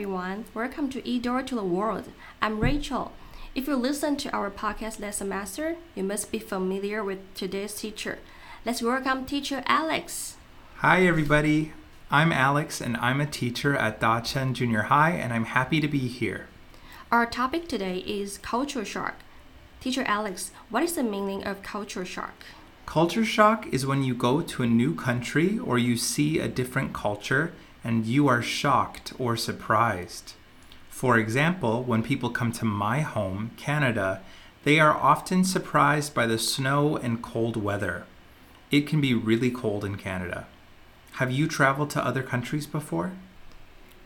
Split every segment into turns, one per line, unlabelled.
everyone. Welcome to eDoor to the World. I'm Rachel. If you listen to our podcast last semester, you must be familiar with today's teacher. Let's welcome teacher Alex.
Hi, everybody. I'm Alex, and I'm a teacher at Dachen Junior High, and I'm happy to be here.
Our topic today is culture shock. Teacher Alex, what is the meaning of culture shock?
Culture shock is when you go to a new country or you see a different culture and you are shocked or surprised. For example, when people come to my home, Canada, they are often surprised by the snow and cold weather. It can be really cold in Canada. Have you traveled to other countries before?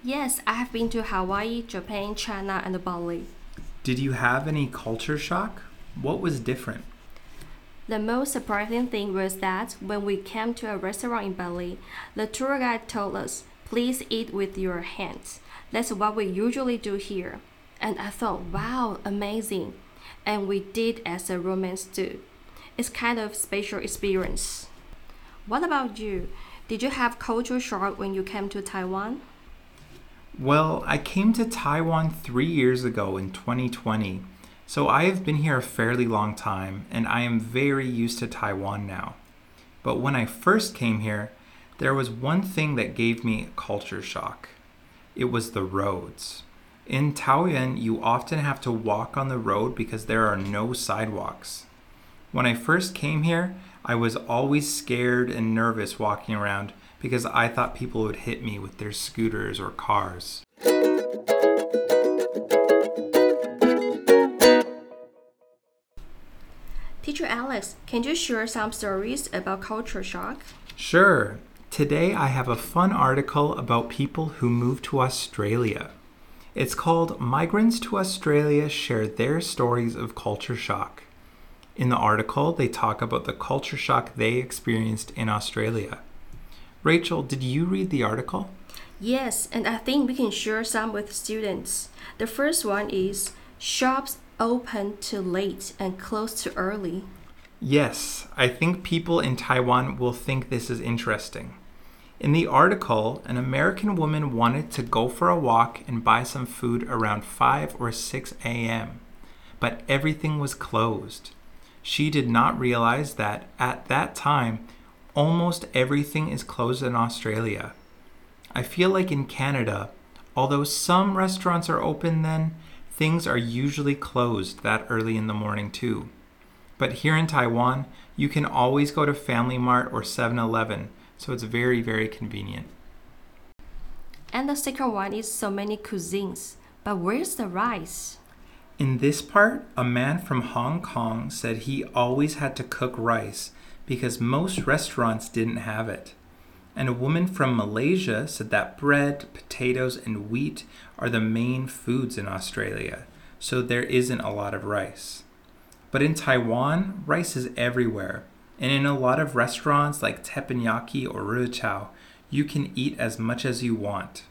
Yes, I have been to Hawaii, Japan, China, and Bali.
Did you have any culture shock? What was different?
The most surprising thing was that when we came to a restaurant in Bali, the tour guide told us, please eat with your hands. That's what we usually do here. And I thought, wow, amazing. And we did as a Romans do. It's kind of special experience. What about you? Did you have culture shock when you came to Taiwan?
Well, I came to Taiwan three years ago in 2020, so I have been here a fairly long time and I am very used to Taiwan now. But when I first came here, there was one thing that gave me culture shock it was the roads. In Taoyuan, you often have to walk on the road because there are no sidewalks. When I first came here, I was always scared and nervous walking around because I thought people would hit me with their scooters or cars.
Teacher Alex, can you share some stories about culture shock?
Sure. Today I have a fun article about people who moved to Australia. It's called Migrants to Australia Share Their Stories of Culture Shock. In the article, they talk about the culture shock they experienced in Australia. Rachel, did you read the article?
Yes, and I think we can share some with students. The first one is shops open too late and close too early.
Yes, I think people in Taiwan will think this is interesting. In the article, an American woman wanted to go for a walk and buy some food around 5 or 6 a.m., but everything was closed. She did not realize that at that time, almost everything is closed in Australia. I feel like in Canada, although some restaurants are open then, things are usually closed that early in the morning too. But here in Taiwan, you can always go to Family Mart or 7 Eleven, so it's very, very convenient.
And the second one is so many cuisines. But where's the rice?
In this part, a man from Hong Kong said he always had to cook rice because most restaurants didn't have it. And a woman from Malaysia said that bread, potatoes, and wheat are the main foods in Australia, so there isn't a lot of rice. But in Taiwan, rice is everywhere, and in a lot of restaurants like teppanyaki or ruchao, you can eat as much as you want.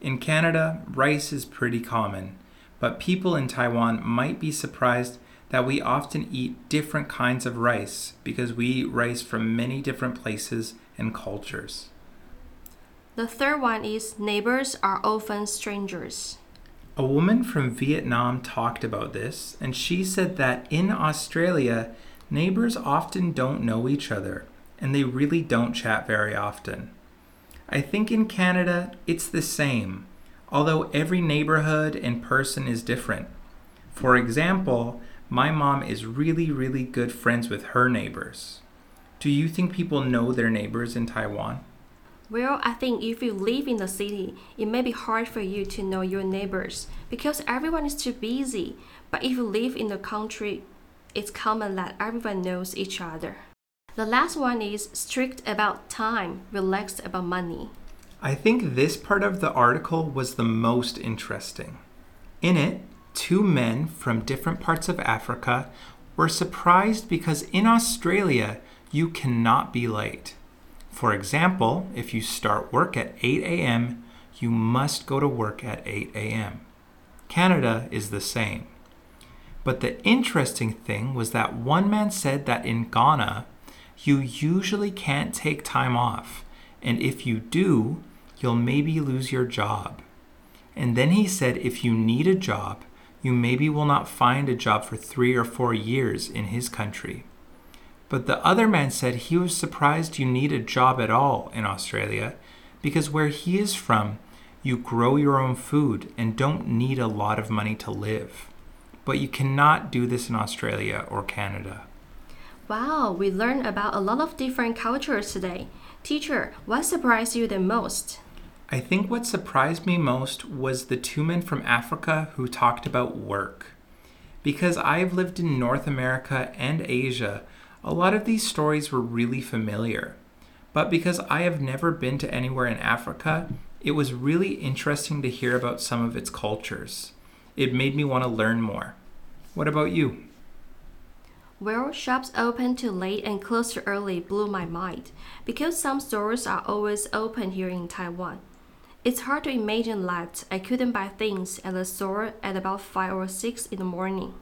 In Canada, rice is pretty common, but people in Taiwan might be surprised that we often eat different kinds of rice because we eat rice from many different places and cultures.
The third one is neighbors are often strangers.
A woman from Vietnam talked about this, and she said that in Australia, neighbors often don't know each other and they really don't chat very often. I think in Canada, it's the same, although every neighborhood and person is different. For example, my mom is really, really good friends with her neighbors. Do you think people know their neighbors in Taiwan?
Well, I think if you live in the city, it may be hard for you to know your neighbors because everyone is too busy. But if you live in the country, it's common that everyone knows each other. The last one is strict about time, relaxed about money.
I think this part of the article was the most interesting. In it, two men from different parts of Africa were surprised because in Australia, you cannot be late. For example, if you start work at 8 a.m., you must go to work at 8 a.m. Canada is the same. But the interesting thing was that one man said that in Ghana, you usually can't take time off, and if you do, you'll maybe lose your job. And then he said if you need a job, you maybe will not find a job for three or four years in his country. But the other man said he was surprised you need a job at all in Australia because where he is from, you grow your own food and don't need a lot of money to live. But you cannot do this in Australia or Canada.
Wow, we learned about a lot of different cultures today. Teacher, what surprised you the most?
I think what surprised me most was the two men from Africa who talked about work. Because I've lived in North America and Asia, a lot of these stories were really familiar. But because I have never been to anywhere in Africa, it was really interesting to hear about some of its cultures. It made me want to learn more. What about you?
Well, shops open too late and close too early blew my mind because some stores are always open here in Taiwan. It's hard to imagine that I couldn't buy things at the store at about 5 or 6 in the morning.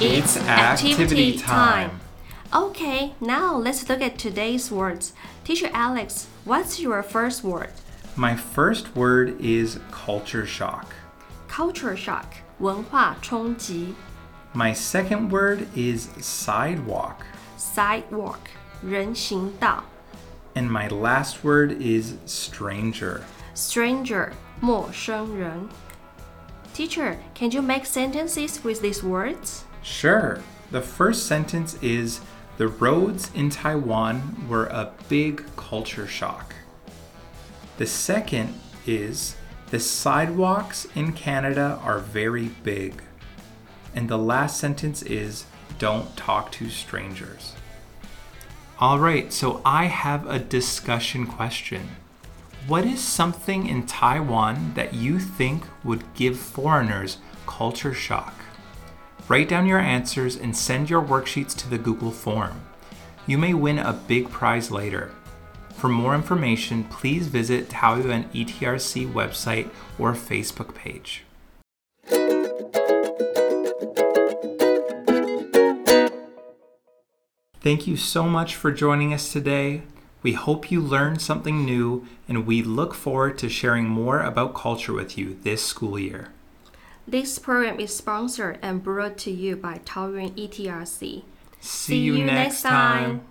It's activity time.
Okay, now let's look at today's words. Teacher Alex, what's your first word?
My first word is culture shock.
Culture shock, 文化冲击.
My second word is sidewalk.
Sidewalk, 人行道.
And my last word is stranger.
Stranger, 陌生人. Teacher, can you make sentences with these words?
Sure. The first sentence is The roads in Taiwan were a big culture shock. The second is The sidewalks in Canada are very big. And the last sentence is Don't talk to strangers. All right, so I have a discussion question. What is something in Taiwan that you think would give foreigners culture shock? Write down your answers and send your worksheets to the Google form. You may win a big prize later. For more information, please visit Taoyuan ETRC website or Facebook page. Thank you so much for joining us today. We hope you learned something new, and we look forward to sharing more about culture with you this school year.
This program is sponsored and brought to you by Taoyuan ETRC.
See, you next time.